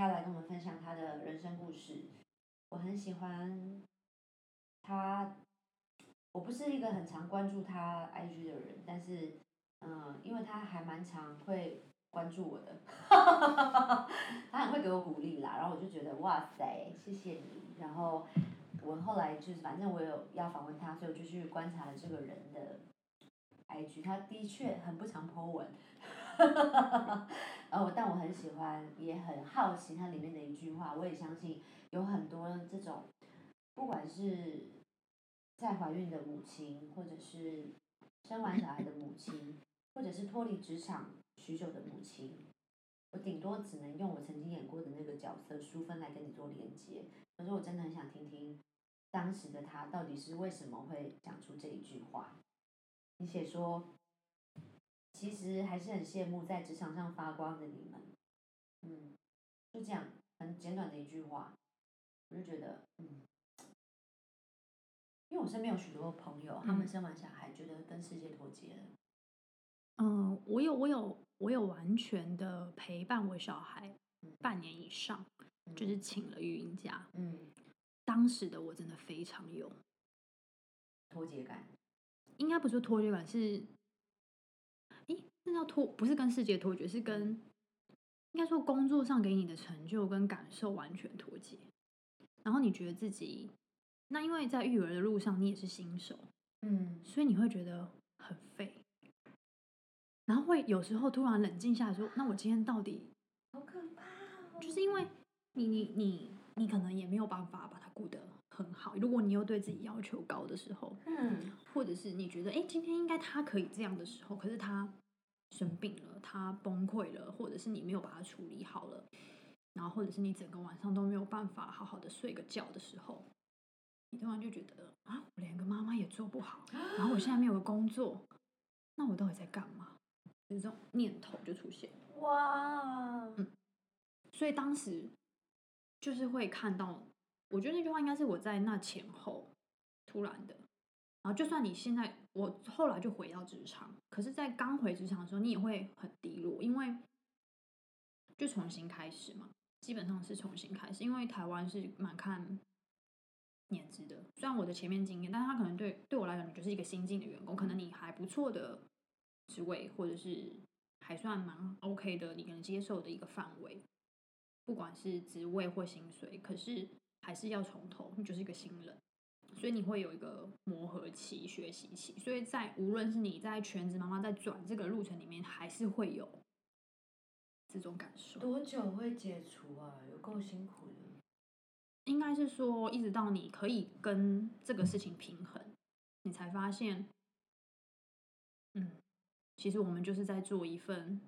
要来跟我们分享他的人生故事。我很喜欢他，我不是一个很常关注他 IG 的人，但是嗯，因为他还蛮常会关注我的，他很会给我鼓励啦，然后我就觉得哇塞，谢谢你。然后我后来就是反正我有要访问他，所以我就去观察了这个人的 IG，他的确很不常 po 文。呃，但我很喜欢，也很好奇它里面的一句话。我也相信有很多这种，不管是在怀孕的母亲，或者是生完小孩的母亲，或者是脱离职场许久的母亲，我顶多只能用我曾经演过的那个角色淑芬来跟你做连接。可是我真的很想听听当时的她到底是为什么会讲出这一句话。你写说。其实还是很羡慕在职场上发光的你们，嗯，就这样很简短的一句话，我就觉得，嗯，因为我身边有许多朋友，他们生完小孩觉得跟世界脱节了。嗯，我有我有我有完全的陪伴我小孩半年以上，就是请了育婴假。嗯，当时的我真的非常有脱节感，应该不是脱节感是。那叫脱，不是跟世界脱节，是跟应该说工作上给你的成就跟感受完全脱节。然后你觉得自己，那因为在育儿的路上你也是新手，嗯，所以你会觉得很废。然后会有时候突然冷静下来说：“那我今天到底……好可怕！”就是因为你你你你可能也没有办法把它顾得很好。如果你又对自己要求高的时候，嗯，或者是你觉得哎今天应该他可以这样的时候，可是他。生病了，他崩溃了，或者是你没有把它处理好了，然后或者是你整个晚上都没有办法好好的睡个觉的时候，你突然就觉得啊，我连个妈妈也做不好，然后我现在没有个工作，那我到底在干嘛？就这种念头就出现。哇，嗯，所以当时就是会看到，我觉得那句话应该是我在那前后突然的。然后，就算你现在，我后来就回到职场，可是，在刚回职场的时候，你也会很低落，因为就重新开始嘛，基本上是重新开始。因为台湾是蛮看年资的，虽然我的前面经验，但是他可能对对我来讲，你就是一个新进的员工，可能你还不错的职位，或者是还算蛮 OK 的，你能接受的一个范围，不管是职位或薪水，可是还是要从头，你就是一个新人。所以你会有一个磨合期、学习期，所以在无论是你在全职妈妈在转这个路程里面，还是会有这种感受。多久会解除啊？有够辛苦的。应该是说，一直到你可以跟这个事情平衡，你才发现，嗯，其实我们就是在做一份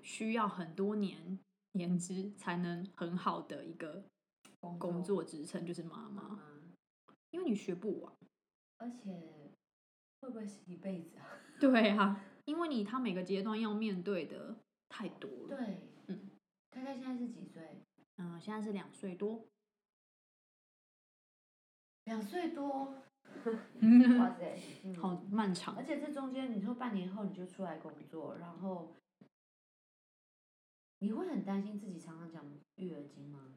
需要很多年 年资才能很好的一个。工作职称就是妈妈，因为你学不完，而且会不会是一辈子啊？对啊，因为你他每个阶段要面对的太多了。对，嗯，大概现在是几岁？嗯，现在是两岁多，两岁多，哇塞，好漫长。而且这中间，你说半年后你就出来工作，然后你会很担心自己常常讲育儿经吗？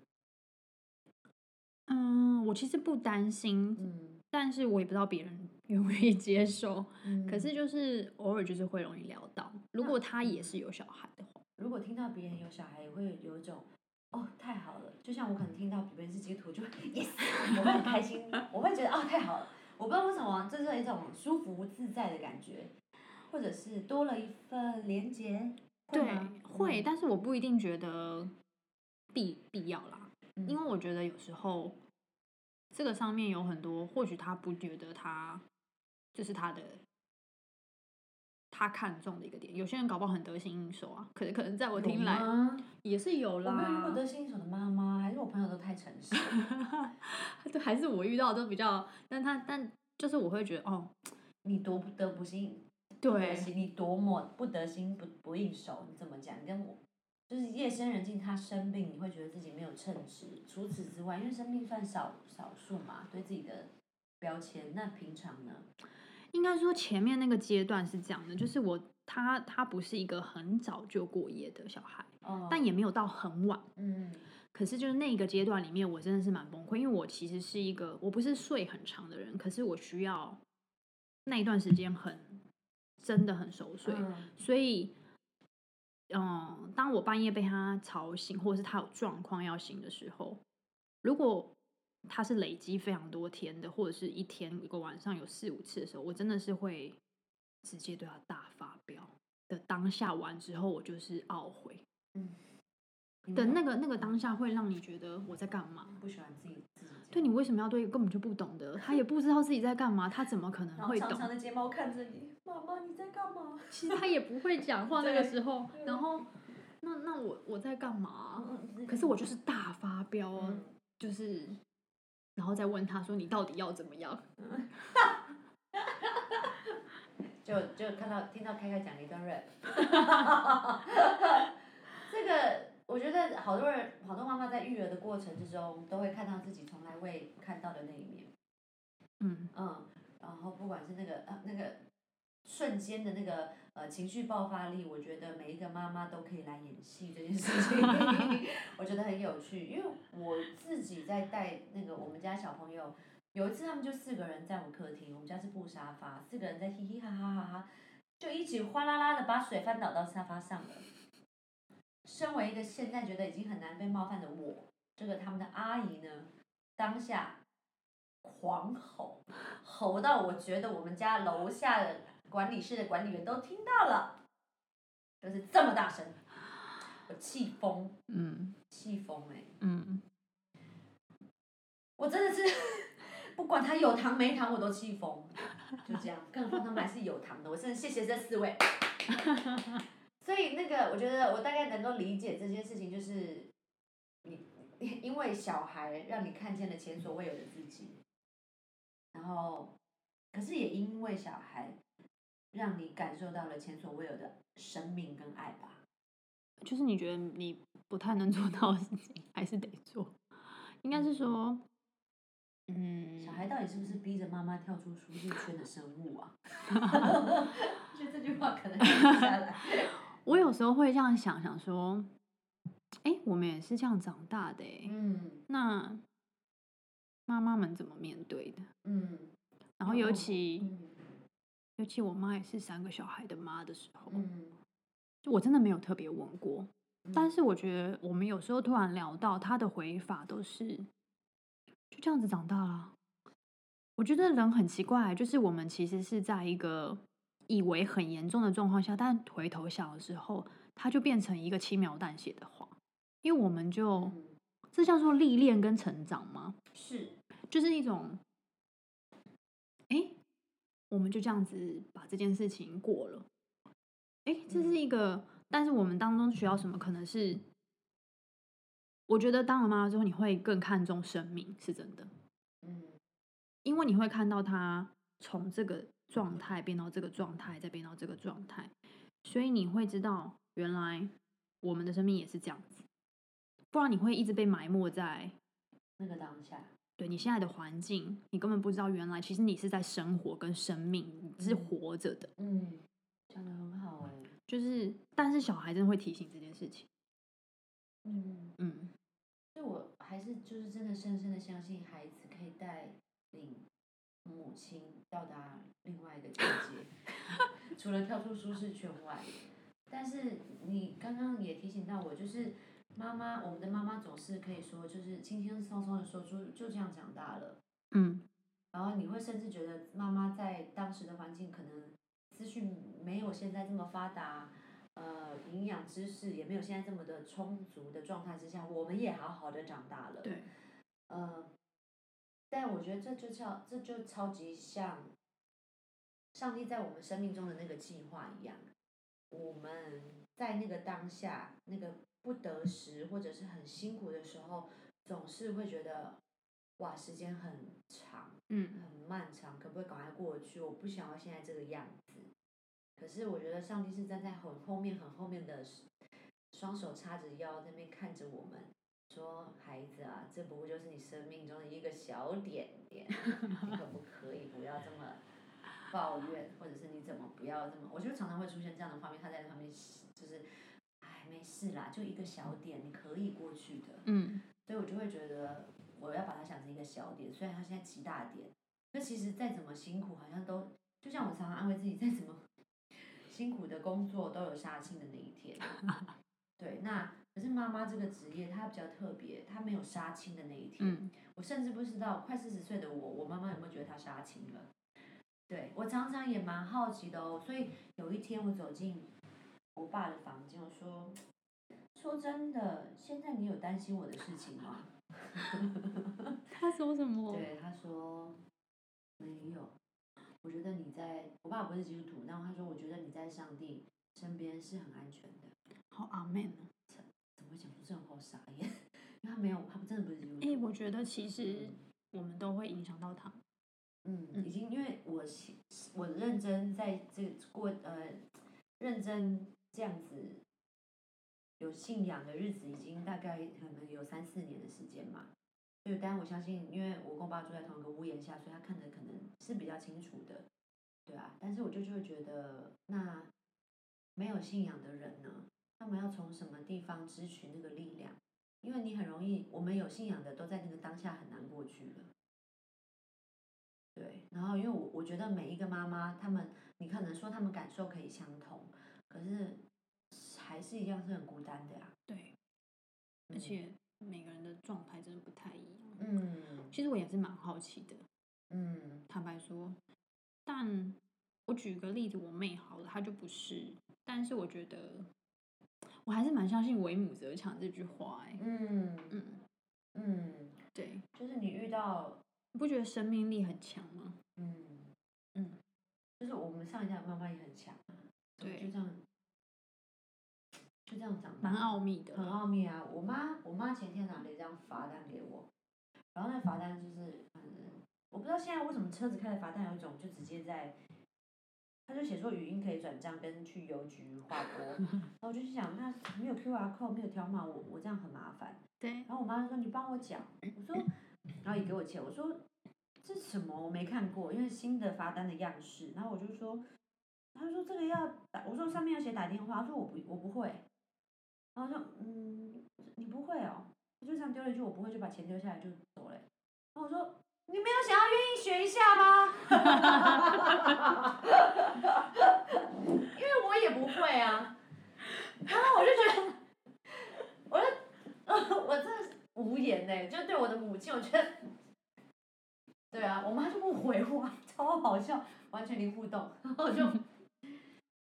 嗯，我其实不担心，嗯，但是我也不知道别人愿不愿意接受，嗯，可是就是偶尔就是会容易聊到，如果他也是有小孩的话，如果听到别人有小孩，也会有一种哦太好了，就像我可能听到别人是截图，就会 yes，我会很开心，我会觉得哦太好了，我不知道为什么，这是一种舒服自在的感觉，或者是多了一份连接，对，会，但是我不一定觉得必必要啦。因为我觉得有时候，这个上面有很多，或许他不觉得他这是他的，他看中的一个点。有些人搞不好很得心应手啊，可能可能在我听来也是有啦。我没有遇过得心应手的妈妈，还是我朋友都太诚实。对，还是我遇到都比较，但他但就是我会觉得哦，你多不得不信，对，你多么不得心不不应手，你怎么讲？你跟我。就是夜深人静，他生病，你会觉得自己没有称职。除此之外，因为生病算少少数嘛，对自己的标签。那平常呢？应该说前面那个阶段是这样的，就是我他他不是一个很早就过夜的小孩，但也没有到很晚。嗯。可是就是那个阶段里面，我真的是蛮崩溃，因为我其实是一个我不是睡很长的人，可是我需要那一段时间很真的很熟睡，所以嗯，当我半夜被他吵醒，或者是他有状况要醒的时候，如果他是累积非常多天的，或者是一天一个晚上有四五次的时候，我真的是会直接对他大发飙的。当下完之后，我就是懊悔。嗯。的那个那个当下会让你觉得我在干嘛？不喜欢自己自己。对你为什么要对根本就不懂的？他也不知道自己在干嘛，他怎么可能会懂？长长的睫毛看着你，妈妈你在干嘛？其实他也不会讲话那个时候。然后，那那我我在干嘛？可是我就是大发飙，就是，然后再问他说你到底要怎么样？就就看到听到开开讲了一段 rap，这个。我觉得好多人，好多妈妈在育儿的过程之中，都会看到自己从来未看到的那一面。嗯嗯，然后不管是那个呃那个瞬间的那个呃情绪爆发力，我觉得每一个妈妈都可以来演戏这件事情，我觉得很有趣。因为我自己在带那个我们家小朋友，有一次他们就四个人在我客厅，我们家是布沙发，四个人在嘻嘻哈哈哈哈，就一起哗啦啦的把水翻倒到沙发上了。身为一个现在觉得已经很难被冒犯的我，这个他们的阿姨呢，当下狂吼，吼到我觉得我们家楼下的管理室的管理员都听到了，就是这么大声，我气疯，嗯，气疯哎，嗯，我真的是不管他有糖没糖我都气疯，就这样，更何况他们还是有糖的，我真的谢谢这四位。所以那个，我觉得我大概能够理解这件事情，就是你因为小孩让你看见了前所未有的自己，然后，可是也因为小孩让你感受到了前所未有的生命跟爱吧。就是你觉得你不太能做到的事情，还是得做。应该是说，嗯，小孩到底是不是逼着妈妈跳出舒适圈的生物啊？就这句话可能下来。我有时候会这样想想说，哎，我们也是这样长大的哎，嗯，那妈妈们怎么面对的？嗯，然后尤其尤其我妈也是三个小孩的妈的时候，嗯，我真的没有特别问过，但是我觉得我们有时候突然聊到她的回法都是就这样子长大了。我觉得人很奇怪，就是我们其实是在一个。以为很严重的状况下，但回头想的时候，它就变成一个轻描淡写的话，因为我们就这叫做历练跟成长吗？是，就是一种，哎，我们就这样子把这件事情过了，哎，这是一个，但是我们当中需要什么？可能是，我觉得当了妈妈之后，你会更看重生命，是真的，嗯，因为你会看到他从这个。状态变到这个状态，再变到这个状态，所以你会知道，原来我们的生命也是这样子，不然你会一直被埋没在那个当下。对你现在的环境，你根本不知道，原来其实你是在生活跟生命，你是活着的。嗯，讲的很好哎，就是，但是小孩真的会提醒这件事情。嗯嗯，所以我还是就是真的深深的相信，孩子可以带领。母亲到达另外一个境界，除了跳出舒适圈外，但是你刚刚也提醒到我，就是妈妈，我们的妈妈总是可以说，就是轻轻松松的说出就这样长大了，嗯，然后你会甚至觉得妈妈在当时的环境可能资讯没有现在这么发达，呃，营养知识也没有现在这么的充足的状态之下，我们也好好的长大了，对，呃。但我觉得这就超，这就超级像上帝在我们生命中的那个计划一样。我们在那个当下，那个不得时或者是很辛苦的时候，总是会觉得哇，时间很长，嗯，很漫长，可不可以赶快过去？我不想要现在这个样子。可是我觉得上帝是站在很后面、很后面的，双手叉着腰在那边看着我们。说孩子啊，这不过就是你生命中的一个小点点，你可不可以不要这么抱怨，或者是你怎么不要这么，我觉得常常会出现这样的画面，他在旁边就是，哎，没事啦，就一个小点，你可以过去的。嗯。所以我就会觉得，我要把它想成一个小点，虽然它现在极大点，那其实再怎么辛苦，好像都就像我常常安慰自己，再怎么辛苦的工作都有杀青的那一天。对，那可是妈妈这个职业它比较特别，它没有杀青的那一天。我甚至不知道，快四十岁的我，我妈妈有没有觉得她杀青了？对我常常也蛮好奇的哦。所以有一天我走进我爸的房间，我说：“说真的，现在你有担心我的事情吗？” 他说什么？对，他说没有。我觉得你在我爸不是基督徒，然后他说：“我觉得你在上帝身边是很安全的。”好阿妹呢？怎么会讲出这种好？傻眼！因为他没有，他真的不是基督徒。哎，我觉得其实我们都会影响到他。嗯，已经因为我我认真在这过呃认真这样子有信仰的日子，已经大概可能有三四年的时间嘛。所以当然我相信，因为我跟我爸住在同一个屋檐下，所以他看的可能是比较清楚的，对啊。但是我就就会觉得，那没有信仰的人呢？他们要从什么地方支取那个力量？因为你很容易，我们有信仰的都在那个当下很难过去了。对，然后因为我我觉得每一个妈妈，他们你可能说他们感受可以相同，可是还是一样是很孤单的呀。对，而且每个人的状态真的不太一样。嗯，其实我也是蛮好奇的。嗯，坦白说，但我举个例子，我妹好了，她就不是，但是我觉得。我还是蛮相信“为母则强”这句话，哎，嗯嗯嗯，对，就是你遇到，你不觉得生命力很强吗？嗯嗯，就是我们上一代妈妈也很强，对，就这样，就这样讲，蛮奥秘的，很奥秘啊！我妈，我妈前天拿了一张罚单给我，然后那罚单就是，反正我不知道现在为什么车子开的罚单有一种就直接在。他就写说语音可以转账跟去邮局划拨，然后我就想那没有 Q R code 没有条码，我我这样很麻烦。对。然后我妈就说你帮我讲，我说，然后也给我钱，我说这什么我没看过，因为新的罚单的样式，然后我就说，他说这个要打，我说上面要写打电话，他说我不我不会，然后说嗯你不会哦，我就这样丢了一句我不会就把钱丢下来就走了，然后我说。你没有想要愿意学一下吗？因为我也不会啊，然后我就觉得，我就，我真的是无言呢，就对我的母亲，我觉得，对啊，我妈就不回我，超好笑，完全零互动，然后就，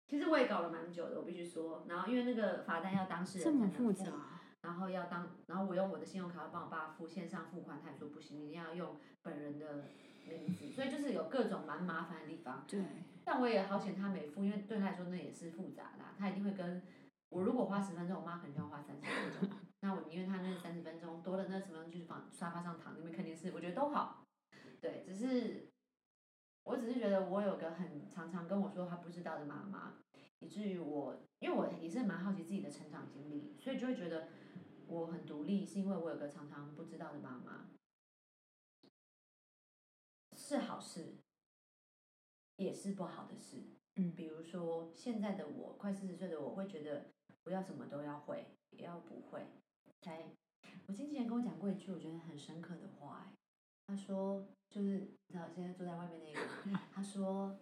其实我也搞了蛮久的，我必须说，然后因为那个罚单要当事人这么复杂。然后要当，然后我用我的信用卡帮我爸付线上付款，他也说不行，一定要用本人的名字，所以就是有各种蛮麻烦的地方。对。但我也好险他没付，因为对他来说那也是复杂的，他一定会跟我如果花十分钟，我妈可能就要花三十分钟。那我宁愿他那三十分钟多了那十分钟就是往沙发上躺那边看电视，我觉得都好。对，只是，我只是觉得我有个很常常跟我说他不知道的妈妈，以至于我，因为我也是蛮好奇自己的成长经历，所以就会觉得。我很独立，是因为我有个常常不知道的妈妈，是好事，也是不好的事。嗯，比如说现在的我，快四十岁的我，会觉得不要什么都要会，也要不会。才，我经纪人跟我讲过一句我觉得很深刻的话，哎，他说就是，你知道现在坐在外面那个，他说，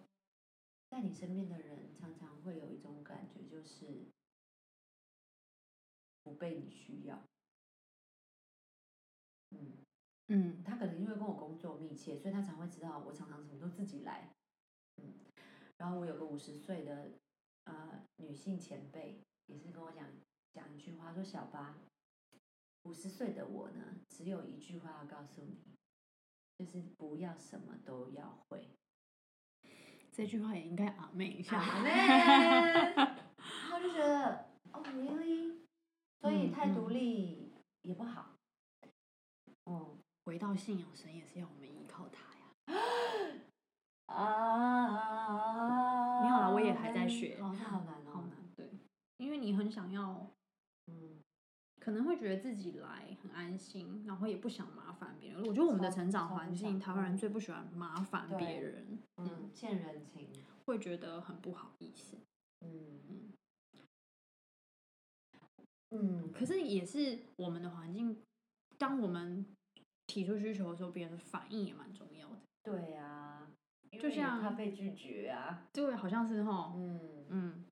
在你身边的人常常会有一种感觉，就是。不被你需要，嗯嗯，他可能因为跟我工作密切，所以他才会知道我常常什么都自己来，嗯，然后我有个五十岁的呃女性前辈，也是跟我讲讲一句话，说小八，五十岁的我呢，只有一句话要告诉你，就是不要什么都要会。这句话也应该阿妹一下，阿妹，然后就觉得哦，really。所以太独立也不好。哦，回到信仰神也是要我们依靠他呀。啊！没有啦，我也还在学。哦，那，好难，好难。对，因为你很想要，嗯，可能会觉得自己来很安心，然后也不想麻烦别人。我觉得我们的成长环境，台湾人最不喜欢麻烦别人。嗯。欠人情，会觉得很不好意思。嗯嗯嗯，可是也是我们的环境，当我们提出需求的时候，别人的反应也蛮重要的。对啊，就像他被拒绝啊。对，好像是哈。嗯嗯，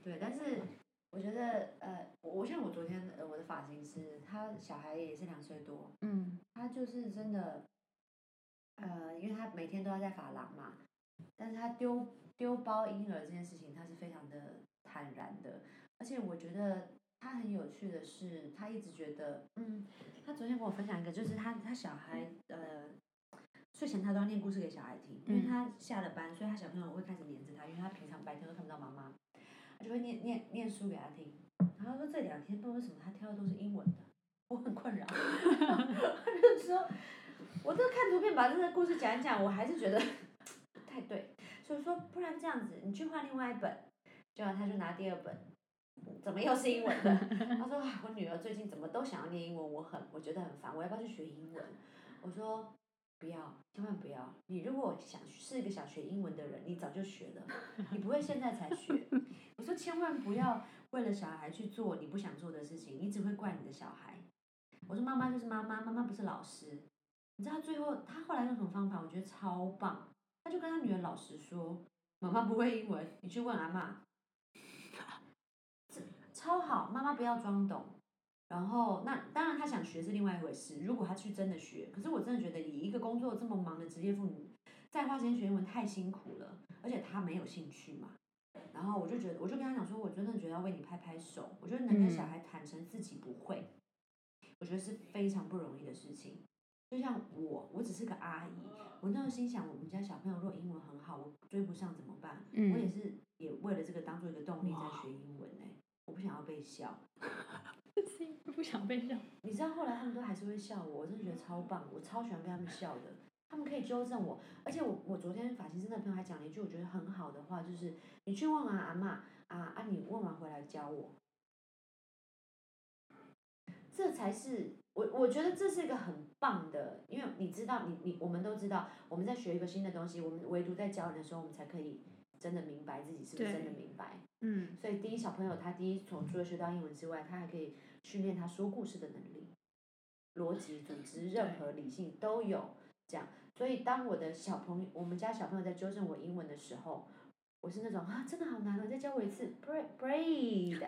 对，但是我觉得呃，我像我昨天呃，我的发型师，他小孩也是两岁多，嗯，他就是真的，呃，因为他每天都要在发廊嘛，但是他丢丢包婴儿这件事情，他是非常的坦然的，而且我觉得他很有趣的是，他一直觉得，嗯，他昨天跟我分享一个，就是他他小孩呃，睡前他都要念故事给小孩听，因为他下了班，所以他小朋友会开始黏着他，因为他平常白天都看不到妈妈，就会念念念书给他听，然后说这两天不知道为什么他挑的都是英文的，我很困扰，他就说，我这看图片把这个故事讲一讲，我还是觉得不太对，所以说不然这样子，你去换另外一本，结果他就拿第二本，怎么又是英文的？他说我女儿最近怎么都想要念英文，我很我觉得很烦，我要不要去学英文？我说不要，千万不要。你如果想是一个想学英文的人，你早就学了，你不会现在才学。我说千万不要为了小孩去做你不想做的事情，你只会怪你的小孩。我说妈妈就是妈妈，妈妈不是老师。你知道最后他后来用什么方法？我觉得超棒。他就跟他女儿老实说：“妈妈不会英文，你去问阿妈。”超好，妈妈不要装懂。然后那当然他想学是另外一回事。如果他去真的学，可是我真的觉得以一个工作这么忙的职业妇女，再花时间学英文太辛苦了，而且他没有兴趣嘛。然后我就觉得，我就跟他讲说，我真的觉得要为你拍拍手。我觉得能跟小孩坦诚自己不会，我觉得是非常不容易的事情。就像我，我只是个阿姨，我那时候心想，我们家小朋友如果英文很好，我追不上怎么办？我也是也为了这个当做一个动力在学英文呢。我不想要被笑，不想被笑。你知道后来他们都还是会笑我，我真的觉得超棒，我超喜欢被他们笑的。他们可以纠正我，而且我我昨天发型师那朋友还讲了一句我觉得很好的话，就是你去问啊阿妈啊啊，你问完回来教我，这才是我我觉得这是一个很棒的，因为你知道你你我们都知道我们在学一个新的东西，我们唯独在教人的时候，我们才可以真的明白自己是不是真的明白。嗯。所以第一小朋友他第一从除了学到英文之外，他还可以训练他说故事的能力，逻辑、组织、任何理性都有。这样，所以当我的小朋友，我们家小朋友在纠正我英文的时候，我是那种啊，真的好难哦，再教我一次，braid，eat，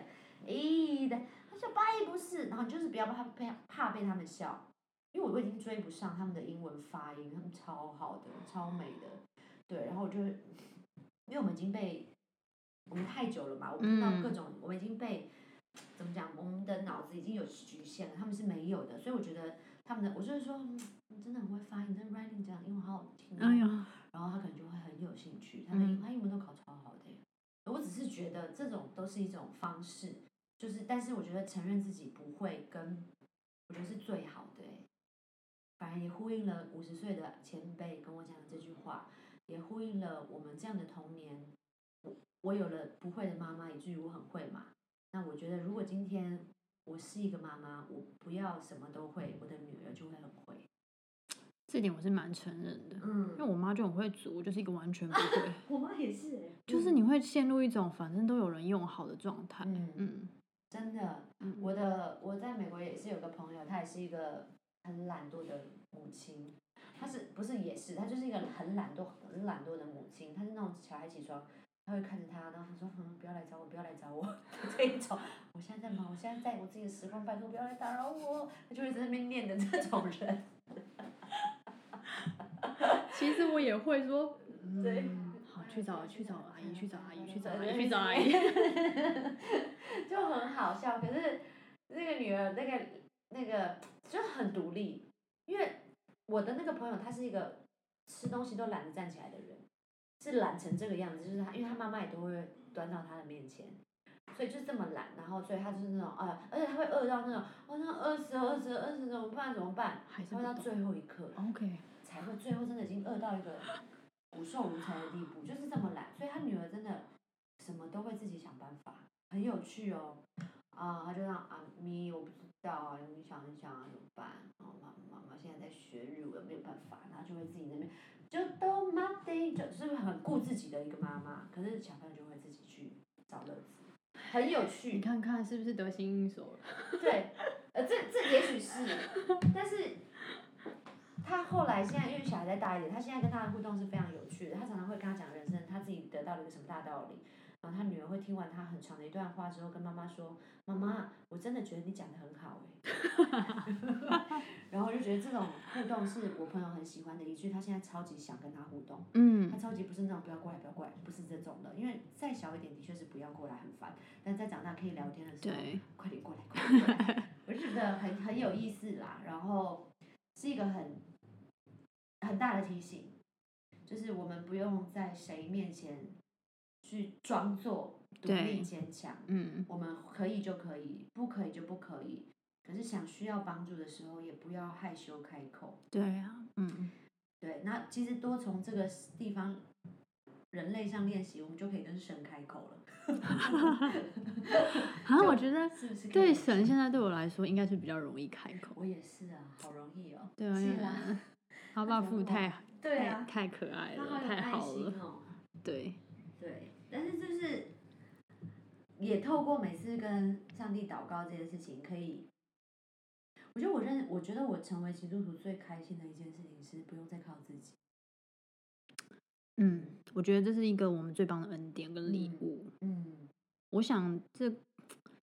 他说 buy 不是，然后就是不要怕被怕被他们笑，因为我已经追不上他们的英文发音，他们超好的，超美的，对，然后我就，因为我们已经被，我们太久了嘛，我们听到各种，我们已经被，怎么讲，我们的脑子已经有局限了，他们是没有的，所以我觉得他们的，我就是说。你真的很会发音，真的 writing 这样英文好好听。哎呀，然后他可能就会很有兴趣，他的他英文都考超好的。我只是觉得这种都是一种方式，就是但是我觉得承认自己不会跟，我觉得是最好的。反而也呼应了五十岁的前辈跟我讲的这句话，也呼应了我们这样的童年。我我有了不会的妈妈，以至于我很会嘛。那我觉得如果今天我是一个妈妈，我不要什么都会，我的女儿就会很会。这点我是蛮承认的，嗯，因为我妈就很会煮，我就是一个完全不会。我妈也是，就是你会陷入一种反正都有人用好的状态。嗯嗯，真的，我的我在美国也是有个朋友，她也是一个很懒惰的母亲，她是不是也是？她就是一个很懒惰、很懒惰的母亲，她是那种小孩起床，她会看着他，然后她说：“嗯，不要来找我，不要来找我。”这一种，我现在在忙，我现在在我自己的时光，拜托不要来打扰我。她就会在那边念的这种人。其实我也会说，对，好去找去找阿姨，去找阿姨，去找阿姨，去找阿姨，就很好笑。可是那个女儿，那个那个就很独立，因为我的那个朋友，他是一个吃东西都懒得站起来的人，是懒成这个样子，就是他，因为他妈妈也都会端到他的面前，所以就这么懒，然后所以他就是那种啊，而且他会饿到那种，哦，那饿死饿死饿死怎么办怎么办？会到最后一刻。OK。才会最后真的已经饿到一个骨瘦如柴的地步，就是这么懒，所以他女儿真的什么都会自己想办法，很有趣哦。啊，他就让阿咪，我不知道啊，你想一想啊，怎么办？然后妈妈妈现在在学日文，没有办法，然后就会自己那边就都 o n 就是很顾自己的一个妈妈，可是小朋友就会自己去找乐子，很有趣。你看看是不是得心应手了？对，呃，这这也许是，但是他后来现在因为小孩再大一点，他现在跟他的互动是非常有趣的。他常常会跟他讲人生，他自己得到了一个什么大道理。然后他女儿会听完他很长的一段话之后，跟妈妈说：“妈妈，我真的觉得你讲的很好哎。”然后我就觉得这种互动是我朋友很喜欢的一句，他现在超级想跟他互动。嗯。他超级不是那种不要过来不要过来，不是这种的，因为再小一点的确是不要过来很烦，但再长大可以聊天的时候，快点过来快点过来，我就觉得很很有意思啦。然后是一个很很大的提醒，就是我们不用在谁面前。去装作独立坚强，嗯，我们可以就可以，不可以就不可以。可是想需要帮助的时候，也不要害羞开口。对啊，嗯，对。那其实多从这个地方人类上练习，我们就可以跟神开口了。好像我觉得对神现在对我来说应该是比较容易开口。我也是啊，好容易哦。对啊，他爸父太对啊，太可爱了，太好了。对对。但是就是，也透过每次跟上帝祷告这件事情，可以，我觉得我认，我觉得我成为基督徒最开心的一件事情是不用再靠自己。嗯，我觉得这是一个我们最棒的恩典跟礼物。嗯，我想这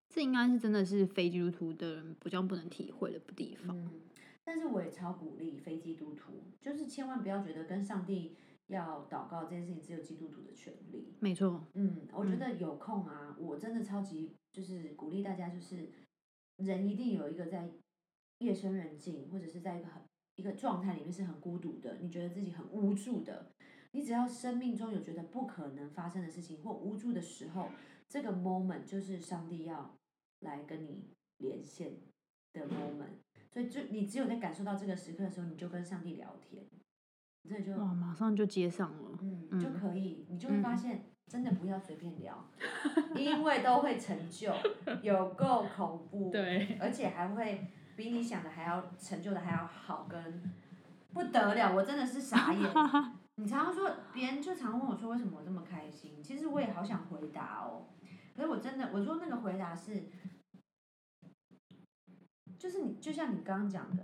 这应该是真的是非基督徒的人比较不能体会的地方。嗯，但是我也超鼓励非基督徒，就是千万不要觉得跟上帝。要祷告这件事情只有基督徒的权利，没错。嗯，我觉得有空啊，我真的超级就是鼓励大家，就是人一定有一个在夜深人静或者是在一个很一个状态里面是很孤独的，你觉得自己很无助的，你只要生命中有觉得不可能发生的事情或无助的时候，这个 moment 就是上帝要来跟你连线的 moment，所以就你只有在感受到这个时刻的时候，你就跟上帝聊天。哇，马上就接上了，嗯，就可以，你就会发现，真的不要随便聊，因为都会成就，有够恐怖，对，而且还会比你想的还要成就的还要好，跟不得了，我真的是傻眼。你常常说，别人就常问我说，为什么我这么开心？其实我也好想回答哦，可是我真的，我说那个回答是，就是你就像你刚刚讲的，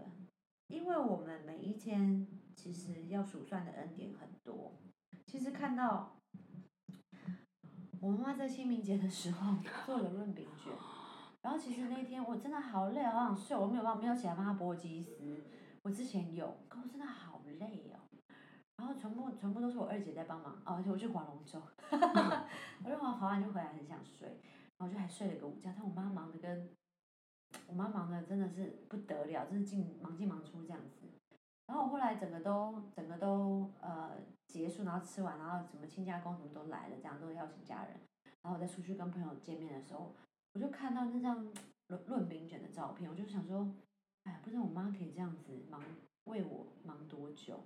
因为我们每一天。其实要数算的恩典很多。其实看到我妈妈在清明节的时候 做了润饼卷，然后其实那天我真的好累，好想睡，我没有办法没有起来帮她剥鸡丝。我之前有，可我真的好累哦。然后全部全部都是我二姐在帮忙，哦，而且我去划龙舟，我就划划完就回来很想睡，然后就还睡了个午觉。但我妈忙的跟，我妈忙的真的是不得了，真是进忙进忙出这样子。然后我后来整个都整个都呃结束，然后吃完，然后什么亲家公什么都来了，这样都邀请家人。然后我再出去跟朋友见面的时候，我就看到那张论论饼卷的照片，我就想说，哎，不知道我妈可以这样子忙为我忙多久。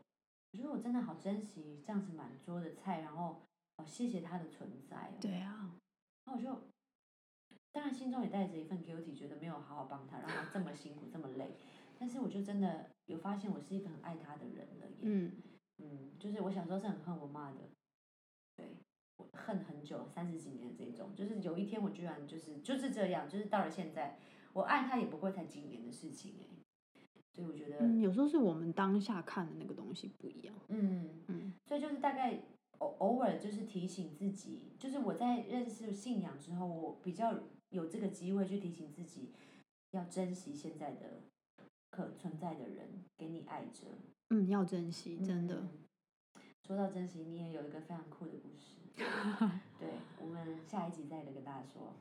我觉得我真的好珍惜这样子满桌的菜，然后哦谢谢她的存在。对啊。然后我就，当然心中也带着一份 guilty，觉得没有好好帮她，让她这么辛苦这么累。但是我就真的有发现，我是一个很爱他的人了。嗯嗯，就是我小时候是很恨我妈的，对我恨很久，三十几年这种。就是有一天我居然就是就是这样，就是到了现在，我爱他也不会才几年的事情哎。所以我觉得，嗯，有时候是我们当下看的那个东西不一样。嗯嗯，所以就是大概偶偶尔就是提醒自己，就是我在认识信仰之后，我比较有这个机会去提醒自己，要珍惜现在的。可存在的人给你爱着，嗯，要珍惜，真的。说到珍惜，你也有一个非常酷的故事，对，我们下一集再跟大家说。